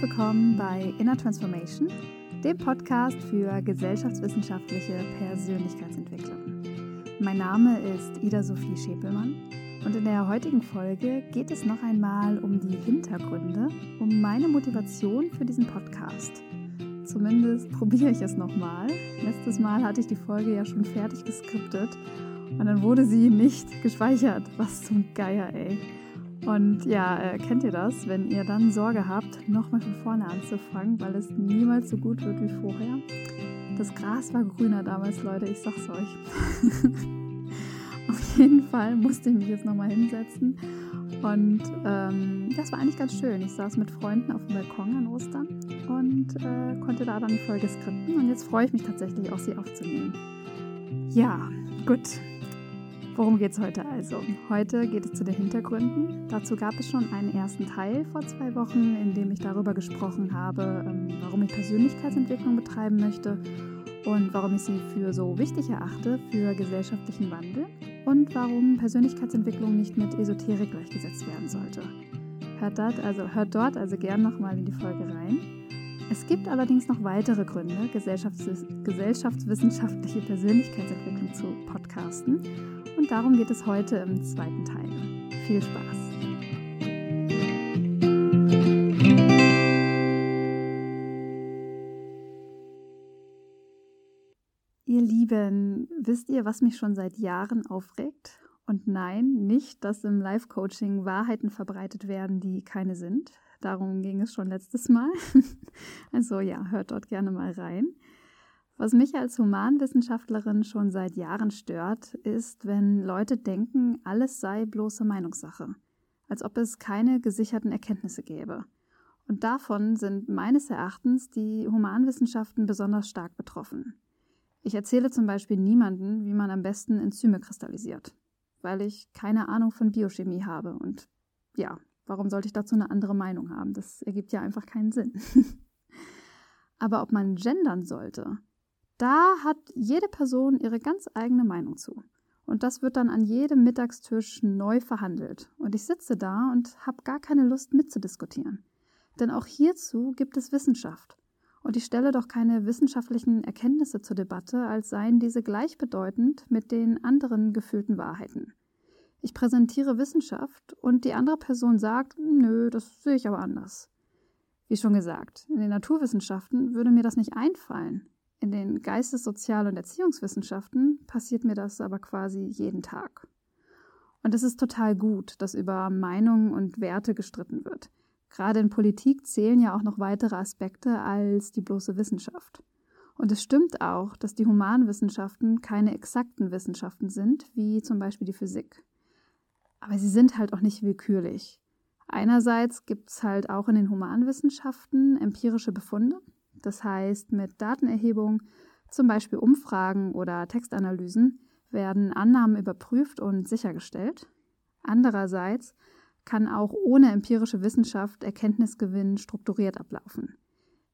willkommen bei Inner Transformation, dem Podcast für gesellschaftswissenschaftliche Persönlichkeitsentwicklung. Mein Name ist Ida Sophie Schäpelmann und in der heutigen Folge geht es noch einmal um die Hintergründe, um meine Motivation für diesen Podcast. Zumindest probiere ich es nochmal. Letztes Mal hatte ich die Folge ja schon fertig geskriptet und dann wurde sie nicht gespeichert. Was zum Geier, ey. Und ja, äh, kennt ihr das, wenn ihr dann Sorge habt, nochmal von vorne anzufangen, weil es niemals so gut wird wie vorher? Das Gras war grüner damals, Leute, ich sag's euch. Auf jeden Fall musste ich mich jetzt nochmal hinsetzen. Und ähm, das war eigentlich ganz schön. Ich saß mit Freunden auf dem Balkon an Ostern und äh, konnte da dann die Folge skripten. Und jetzt freue ich mich tatsächlich auch, sie aufzunehmen. Ja, gut. Worum geht es heute also? Heute geht es zu den Hintergründen. Dazu gab es schon einen ersten Teil vor zwei Wochen, in dem ich darüber gesprochen habe, ähm, warum ich Persönlichkeitsentwicklung betreiben möchte und warum ich sie für so wichtig erachte für gesellschaftlichen Wandel und warum Persönlichkeitsentwicklung nicht mit Esoterik gleichgesetzt werden sollte. Hört dort also, hört dort also gern nochmal in die Folge rein. Es gibt allerdings noch weitere Gründe, gesellschafts gesellschaftswissenschaftliche Persönlichkeitsentwicklung zu podcasten und darum geht es heute im zweiten Teil. Viel Spaß! Ihr Lieben, wisst ihr, was mich schon seit Jahren aufregt? Und nein, nicht, dass im Live-Coaching Wahrheiten verbreitet werden, die keine sind. Darum ging es schon letztes Mal. Also ja, hört dort gerne mal rein. Was mich als Humanwissenschaftlerin schon seit Jahren stört, ist, wenn Leute denken, alles sei bloße Meinungssache, als ob es keine gesicherten Erkenntnisse gäbe. Und davon sind meines Erachtens die Humanwissenschaften besonders stark betroffen. Ich erzähle zum Beispiel niemanden, wie man am besten Enzyme kristallisiert, weil ich keine Ahnung von Biochemie habe. Und ja, warum sollte ich dazu eine andere Meinung haben? Das ergibt ja einfach keinen Sinn. Aber ob man gendern sollte, da hat jede Person ihre ganz eigene Meinung zu. Und das wird dann an jedem Mittagstisch neu verhandelt. Und ich sitze da und habe gar keine Lust mitzudiskutieren. Denn auch hierzu gibt es Wissenschaft. Und ich stelle doch keine wissenschaftlichen Erkenntnisse zur Debatte, als seien diese gleichbedeutend mit den anderen gefühlten Wahrheiten. Ich präsentiere Wissenschaft und die andere Person sagt, nö, das sehe ich aber anders. Wie schon gesagt, in den Naturwissenschaften würde mir das nicht einfallen. In den Geistes-, Sozial- und Erziehungswissenschaften passiert mir das aber quasi jeden Tag. Und es ist total gut, dass über Meinungen und Werte gestritten wird. Gerade in Politik zählen ja auch noch weitere Aspekte als die bloße Wissenschaft. Und es stimmt auch, dass die Humanwissenschaften keine exakten Wissenschaften sind, wie zum Beispiel die Physik. Aber sie sind halt auch nicht willkürlich. Einerseits gibt es halt auch in den Humanwissenschaften empirische Befunde, das heißt, mit Datenerhebung, zum Beispiel Umfragen oder Textanalysen, werden Annahmen überprüft und sichergestellt. Andererseits kann auch ohne empirische Wissenschaft Erkenntnisgewinn strukturiert ablaufen.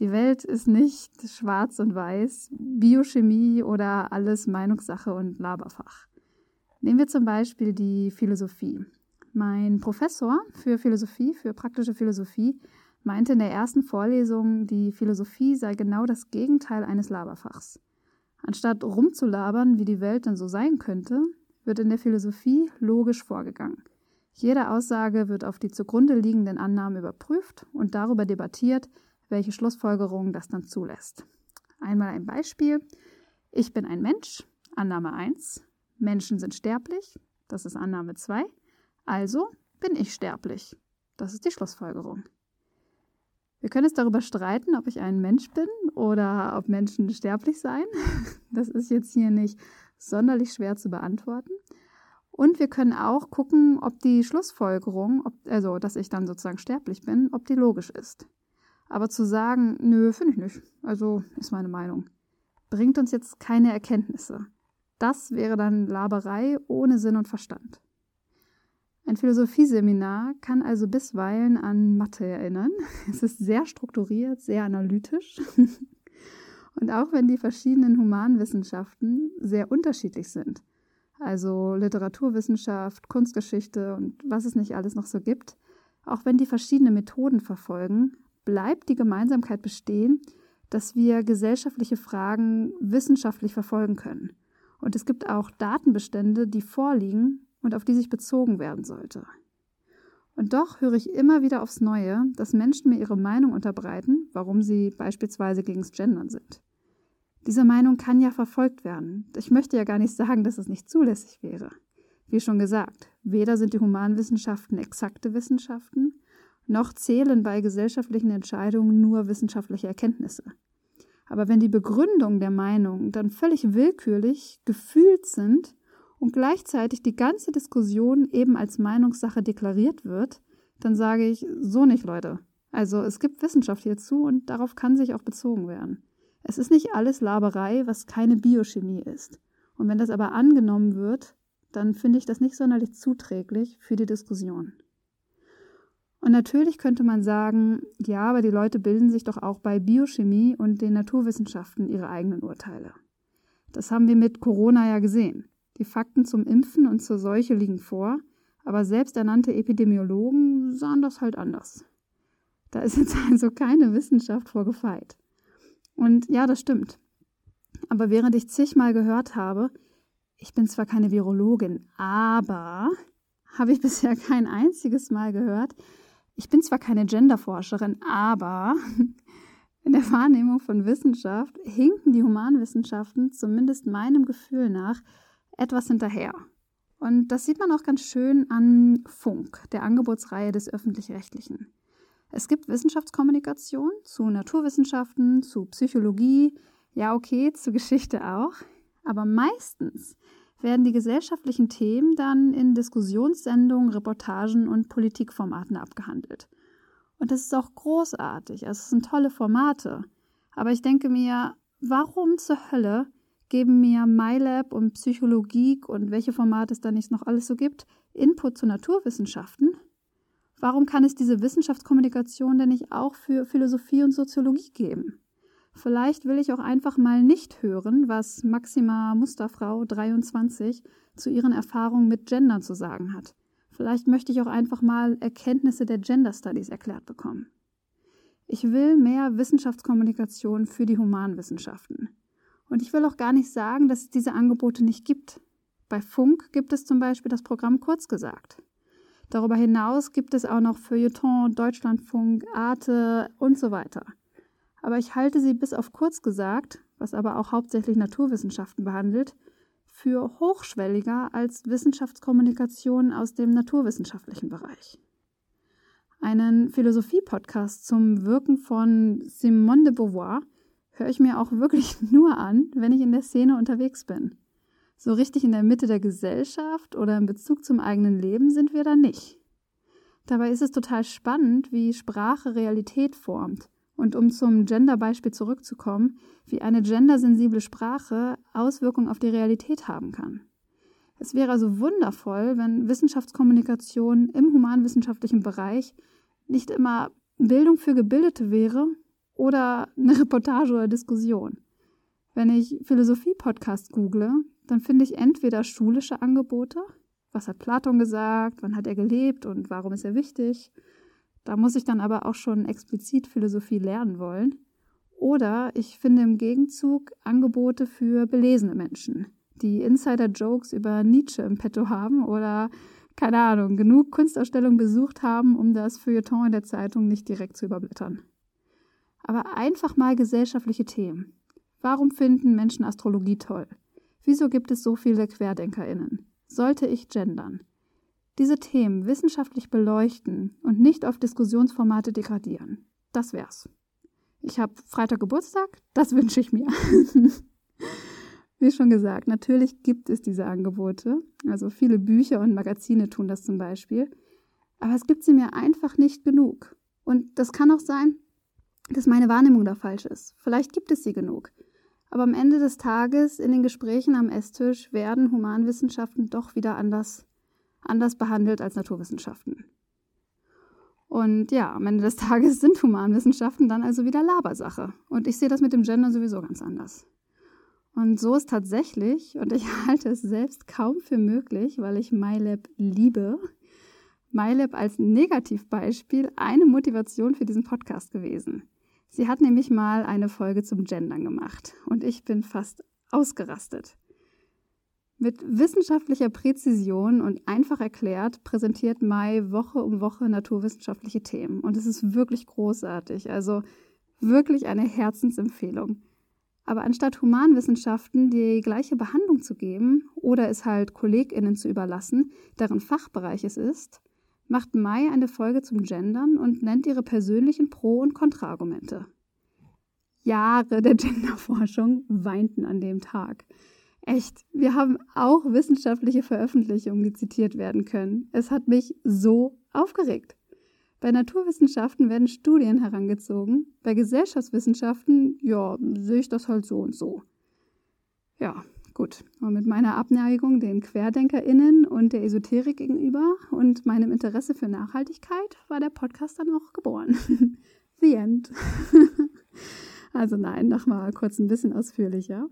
Die Welt ist nicht schwarz und weiß, Biochemie oder alles Meinungssache und Laberfach. Nehmen wir zum Beispiel die Philosophie. Mein Professor für Philosophie, für praktische Philosophie, meinte in der ersten Vorlesung, die Philosophie sei genau das Gegenteil eines Laberfachs. Anstatt rumzulabern, wie die Welt denn so sein könnte, wird in der Philosophie logisch vorgegangen. Jede Aussage wird auf die zugrunde liegenden Annahmen überprüft und darüber debattiert, welche Schlussfolgerungen das dann zulässt. Einmal ein Beispiel. Ich bin ein Mensch, Annahme 1. Menschen sind sterblich, das ist Annahme 2. Also bin ich sterblich. Das ist die Schlussfolgerung. Wir können jetzt darüber streiten, ob ich ein Mensch bin oder ob Menschen sterblich seien. Das ist jetzt hier nicht sonderlich schwer zu beantworten. Und wir können auch gucken, ob die Schlussfolgerung, ob, also dass ich dann sozusagen sterblich bin, ob die logisch ist. Aber zu sagen, nö, finde ich nicht, also ist meine Meinung, bringt uns jetzt keine Erkenntnisse. Das wäre dann Laberei ohne Sinn und Verstand. Ein Philosophieseminar kann also bisweilen an Mathe erinnern. Es ist sehr strukturiert, sehr analytisch. Und auch wenn die verschiedenen Humanwissenschaften sehr unterschiedlich sind, also Literaturwissenschaft, Kunstgeschichte und was es nicht alles noch so gibt, auch wenn die verschiedene Methoden verfolgen, bleibt die Gemeinsamkeit bestehen, dass wir gesellschaftliche Fragen wissenschaftlich verfolgen können. Und es gibt auch Datenbestände, die vorliegen und auf die sich bezogen werden sollte. Und doch höre ich immer wieder aufs Neue, dass Menschen mir ihre Meinung unterbreiten, warum sie beispielsweise gegens Gendern sind. Diese Meinung kann ja verfolgt werden. Ich möchte ja gar nicht sagen, dass es nicht zulässig wäre. Wie schon gesagt, weder sind die Humanwissenschaften exakte Wissenschaften, noch zählen bei gesellschaftlichen Entscheidungen nur wissenschaftliche Erkenntnisse. Aber wenn die Begründungen der Meinung dann völlig willkürlich gefühlt sind und gleichzeitig die ganze Diskussion eben als Meinungssache deklariert wird, dann sage ich so nicht, Leute. Also es gibt Wissenschaft hierzu und darauf kann sich auch bezogen werden. Es ist nicht alles Laberei, was keine Biochemie ist. Und wenn das aber angenommen wird, dann finde ich das nicht sonderlich zuträglich für die Diskussion. Und natürlich könnte man sagen, ja, aber die Leute bilden sich doch auch bei Biochemie und den Naturwissenschaften ihre eigenen Urteile. Das haben wir mit Corona ja gesehen. Die Fakten zum Impfen und zur Seuche liegen vor, aber selbsternannte Epidemiologen sahen das halt anders. Da ist jetzt also keine Wissenschaft vorgefeit. Und ja, das stimmt. Aber während ich zigmal gehört habe, ich bin zwar keine Virologin, aber habe ich bisher kein einziges Mal gehört, ich bin zwar keine Genderforscherin, aber in der Wahrnehmung von Wissenschaft hinken die Humanwissenschaften, zumindest meinem Gefühl nach, etwas hinterher. Und das sieht man auch ganz schön an Funk, der Angebotsreihe des öffentlich-rechtlichen. Es gibt Wissenschaftskommunikation zu Naturwissenschaften, zu Psychologie, ja okay, zu Geschichte auch, aber meistens werden die gesellschaftlichen Themen dann in Diskussionssendungen, Reportagen und Politikformaten abgehandelt. Und das ist auch großartig, also es sind tolle Formate. Aber ich denke mir, warum zur Hölle geben mir MyLab und Psychologie und welche Formate es da nicht noch alles so gibt, Input zu Naturwissenschaften? Warum kann es diese Wissenschaftskommunikation denn nicht auch für Philosophie und Soziologie geben? Vielleicht will ich auch einfach mal nicht hören, was Maxima Musterfrau 23 zu ihren Erfahrungen mit Gender zu sagen hat. Vielleicht möchte ich auch einfach mal Erkenntnisse der Gender Studies erklärt bekommen. Ich will mehr Wissenschaftskommunikation für die Humanwissenschaften. Und ich will auch gar nicht sagen, dass es diese Angebote nicht gibt. Bei Funk gibt es zum Beispiel das Programm Kurz gesagt. Darüber hinaus gibt es auch noch Feuilleton, Deutschlandfunk, Arte und so weiter. Aber ich halte sie bis auf kurz gesagt, was aber auch hauptsächlich Naturwissenschaften behandelt, für hochschwelliger als Wissenschaftskommunikation aus dem naturwissenschaftlichen Bereich. Einen Philosophie-Podcast zum Wirken von Simone de Beauvoir höre ich mir auch wirklich nur an, wenn ich in der Szene unterwegs bin. So richtig in der Mitte der Gesellschaft oder in Bezug zum eigenen Leben sind wir da nicht. Dabei ist es total spannend, wie Sprache Realität formt und um zum Gender-Beispiel zurückzukommen, wie eine gendersensible Sprache Auswirkungen auf die Realität haben kann. Es wäre also wundervoll, wenn Wissenschaftskommunikation im humanwissenschaftlichen Bereich nicht immer Bildung für Gebildete wäre, oder eine Reportage oder Diskussion. Wenn ich Philosophie-Podcast google, dann finde ich entweder schulische Angebote, was hat Platon gesagt, wann hat er gelebt und warum ist er wichtig. Da muss ich dann aber auch schon explizit Philosophie lernen wollen. Oder ich finde im Gegenzug Angebote für belesene Menschen, die Insider-Jokes über Nietzsche im Petto haben oder, keine Ahnung, genug Kunstausstellungen besucht haben, um das Feuilleton in der Zeitung nicht direkt zu überblättern aber einfach mal gesellschaftliche Themen. Warum finden Menschen Astrologie toll? Wieso gibt es so viele QuerdenkerInnen? Sollte ich gendern? Diese Themen wissenschaftlich beleuchten und nicht auf Diskussionsformate degradieren. Das wär's. Ich habe Freitag Geburtstag, das wünsche ich mir. Wie schon gesagt, natürlich gibt es diese Angebote. Also viele Bücher und Magazine tun das zum Beispiel. Aber es gibt sie mir einfach nicht genug. Und das kann auch sein, dass meine Wahrnehmung da falsch ist. Vielleicht gibt es sie genug. Aber am Ende des Tages in den Gesprächen am Esstisch werden Humanwissenschaften doch wieder anders, anders behandelt als Naturwissenschaften. Und ja, am Ende des Tages sind Humanwissenschaften dann also wieder Labersache. Und ich sehe das mit dem Gender sowieso ganz anders. Und so ist tatsächlich, und ich halte es selbst kaum für möglich, weil ich MyLab liebe, MyLab als Negativbeispiel eine Motivation für diesen Podcast gewesen. Sie hat nämlich mal eine Folge zum Gendern gemacht und ich bin fast ausgerastet. Mit wissenschaftlicher Präzision und einfach erklärt präsentiert Mai Woche um Woche naturwissenschaftliche Themen und es ist wirklich großartig, also wirklich eine Herzensempfehlung. Aber anstatt Humanwissenschaften die gleiche Behandlung zu geben oder es halt KollegInnen zu überlassen, deren Fachbereich es ist, macht Mai eine Folge zum Gendern und nennt ihre persönlichen Pro- und Kontraargumente. Jahre der Genderforschung weinten an dem Tag. Echt, wir haben auch wissenschaftliche Veröffentlichungen, die zitiert werden können. Es hat mich so aufgeregt. Bei Naturwissenschaften werden Studien herangezogen, bei Gesellschaftswissenschaften, ja, sehe ich das halt so und so. Ja, Gut, und mit meiner Abneigung den QuerdenkerInnen und der Esoterik gegenüber und meinem Interesse für Nachhaltigkeit war der Podcast dann auch geboren. The end. also nein, nochmal kurz ein bisschen ausführlicher.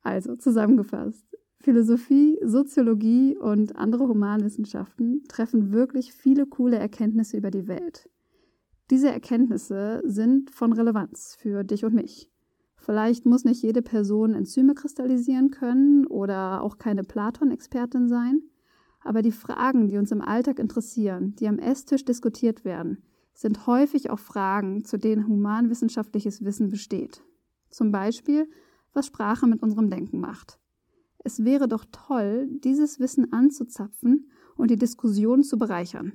Also zusammengefasst. Philosophie, Soziologie und andere Humanwissenschaften treffen wirklich viele coole Erkenntnisse über die Welt. Diese Erkenntnisse sind von Relevanz für dich und mich. Vielleicht muss nicht jede Person Enzyme kristallisieren können oder auch keine Platon-Expertin sein. Aber die Fragen, die uns im Alltag interessieren, die am Esstisch diskutiert werden, sind häufig auch Fragen, zu denen humanwissenschaftliches Wissen besteht. Zum Beispiel, was Sprache mit unserem Denken macht. Es wäre doch toll, dieses Wissen anzuzapfen und die Diskussion zu bereichern.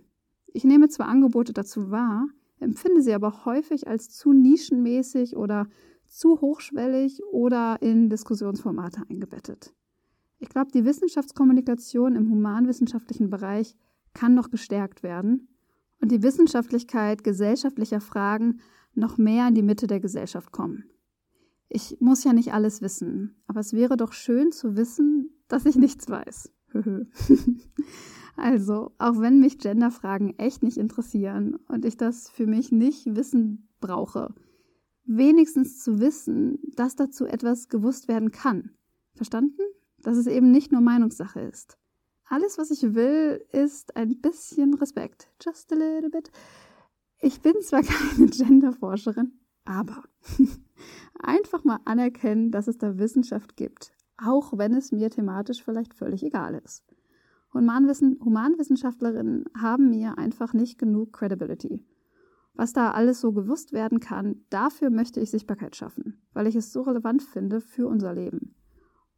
Ich nehme zwar Angebote dazu wahr, empfinde sie aber häufig als zu nischenmäßig oder zu hochschwellig oder in Diskussionsformate eingebettet. Ich glaube, die Wissenschaftskommunikation im humanwissenschaftlichen Bereich kann noch gestärkt werden und die Wissenschaftlichkeit gesellschaftlicher Fragen noch mehr in die Mitte der Gesellschaft kommen. Ich muss ja nicht alles wissen, aber es wäre doch schön zu wissen, dass ich nichts weiß. also, auch wenn mich Genderfragen echt nicht interessieren und ich das für mich nicht wissen brauche, wenigstens zu wissen, dass dazu etwas gewusst werden kann. Verstanden? Dass es eben nicht nur Meinungssache ist. Alles, was ich will, ist ein bisschen Respekt. Just a little bit. Ich bin zwar keine Genderforscherin, aber einfach mal anerkennen, dass es da Wissenschaft gibt, auch wenn es mir thematisch vielleicht völlig egal ist. Humanwissenschaftlerinnen haben mir einfach nicht genug Credibility was da alles so gewusst werden kann, dafür möchte ich Sichtbarkeit schaffen, weil ich es so relevant finde für unser Leben.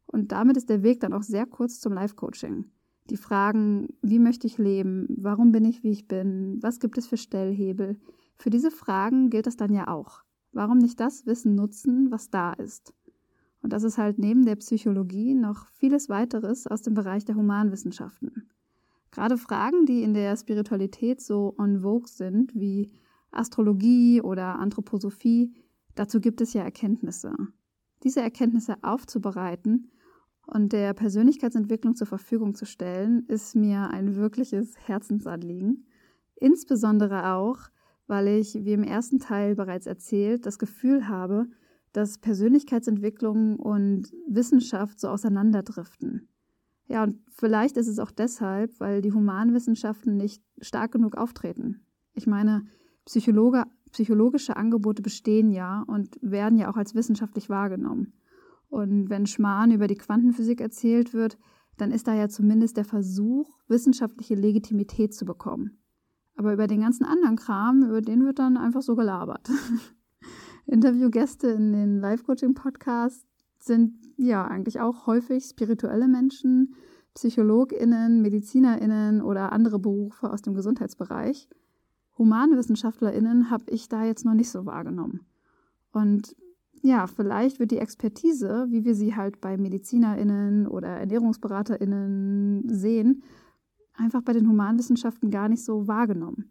Und damit ist der Weg dann auch sehr kurz zum Life-Coaching. Die Fragen, wie möchte ich leben, warum bin ich, wie ich bin, was gibt es für Stellhebel, für diese Fragen gilt das dann ja auch. Warum nicht das Wissen nutzen, was da ist? Und das ist halt neben der Psychologie noch vieles weiteres aus dem Bereich der Humanwissenschaften. Gerade Fragen, die in der Spiritualität so on vogue sind, wie Astrologie oder Anthroposophie, dazu gibt es ja Erkenntnisse. Diese Erkenntnisse aufzubereiten und der Persönlichkeitsentwicklung zur Verfügung zu stellen, ist mir ein wirkliches Herzensanliegen. Insbesondere auch, weil ich, wie im ersten Teil bereits erzählt, das Gefühl habe, dass Persönlichkeitsentwicklung und Wissenschaft so auseinanderdriften. Ja, und vielleicht ist es auch deshalb, weil die Humanwissenschaften nicht stark genug auftreten. Ich meine, Psychologe, psychologische Angebote bestehen ja und werden ja auch als wissenschaftlich wahrgenommen. Und wenn Schmarrn über die Quantenphysik erzählt wird, dann ist da ja zumindest der Versuch, wissenschaftliche Legitimität zu bekommen. Aber über den ganzen anderen Kram, über den wird dann einfach so gelabert. Interviewgäste in den Live-Coaching-Podcasts sind ja eigentlich auch häufig spirituelle Menschen, PsychologInnen, MedizinerInnen oder andere Berufe aus dem Gesundheitsbereich. HumanwissenschaftlerInnen habe ich da jetzt noch nicht so wahrgenommen. Und ja, vielleicht wird die Expertise, wie wir sie halt bei MedizinerInnen oder ErnährungsberaterInnen sehen, einfach bei den Humanwissenschaften gar nicht so wahrgenommen.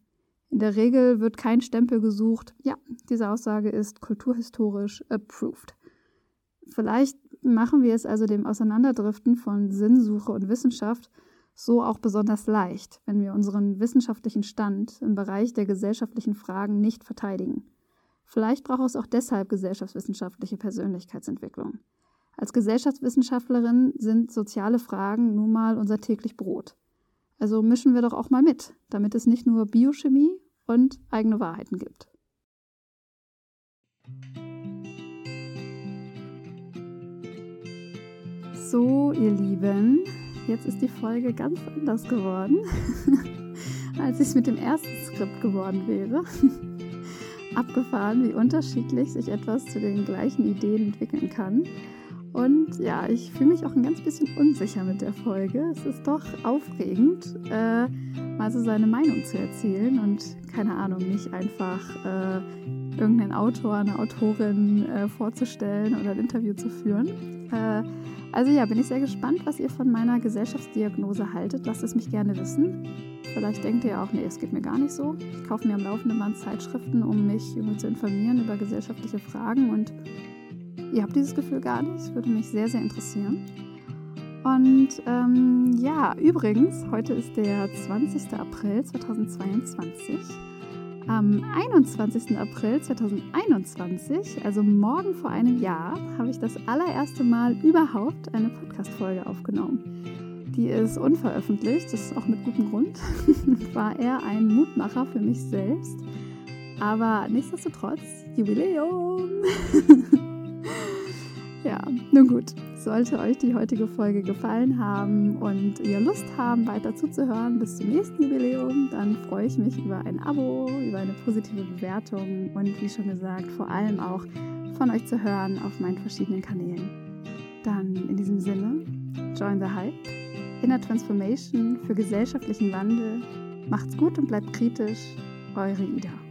In der Regel wird kein Stempel gesucht, ja, diese Aussage ist kulturhistorisch approved. Vielleicht machen wir es also dem Auseinanderdriften von Sinnsuche und Wissenschaft so auch besonders leicht, wenn wir unseren wissenschaftlichen Stand im Bereich der gesellschaftlichen Fragen nicht verteidigen. Vielleicht braucht es auch deshalb gesellschaftswissenschaftliche Persönlichkeitsentwicklung. Als Gesellschaftswissenschaftlerin sind soziale Fragen nun mal unser täglich Brot. Also mischen wir doch auch mal mit, damit es nicht nur Biochemie und eigene Wahrheiten gibt. So, ihr Lieben, jetzt ist die Folge ganz anders geworden, als ich es mit dem ersten Skript geworden wäre. Abgefahren, wie unterschiedlich sich etwas zu den gleichen Ideen entwickeln kann. Und ja, ich fühle mich auch ein ganz bisschen unsicher mit der Folge. Es ist doch aufregend, äh, mal so seine Meinung zu erzählen und keine Ahnung, nicht einfach äh, irgendeinen Autor, eine Autorin äh, vorzustellen oder ein Interview zu führen. Äh, also ja, bin ich sehr gespannt, was ihr von meiner Gesellschaftsdiagnose haltet. Lasst es mich gerne wissen. Vielleicht denkt ihr auch, nee, es geht mir gar nicht so. Ich kaufe mir am laufenden Band Zeitschriften, um mich irgendwie zu informieren über gesellschaftliche Fragen und Ihr habt dieses Gefühl gar nicht. Würde mich sehr, sehr interessieren. Und ähm, ja, übrigens, heute ist der 20. April 2022. Am 21. April 2021, also morgen vor einem Jahr, habe ich das allererste Mal überhaupt eine Podcast-Folge aufgenommen. Die ist unveröffentlicht, das ist auch mit gutem Grund. War eher ein Mutmacher für mich selbst. Aber nichtsdestotrotz, Jubiläum! Ja, nun gut. Sollte euch die heutige Folge gefallen haben und ihr Lust haben, weiter zuzuhören bis zum nächsten Jubiläum, dann freue ich mich über ein Abo, über eine positive Bewertung und wie schon gesagt, vor allem auch von euch zu hören auf meinen verschiedenen Kanälen. Dann in diesem Sinne, join the hype, Inner Transformation für gesellschaftlichen Wandel. Macht's gut und bleibt kritisch. Eure Ida.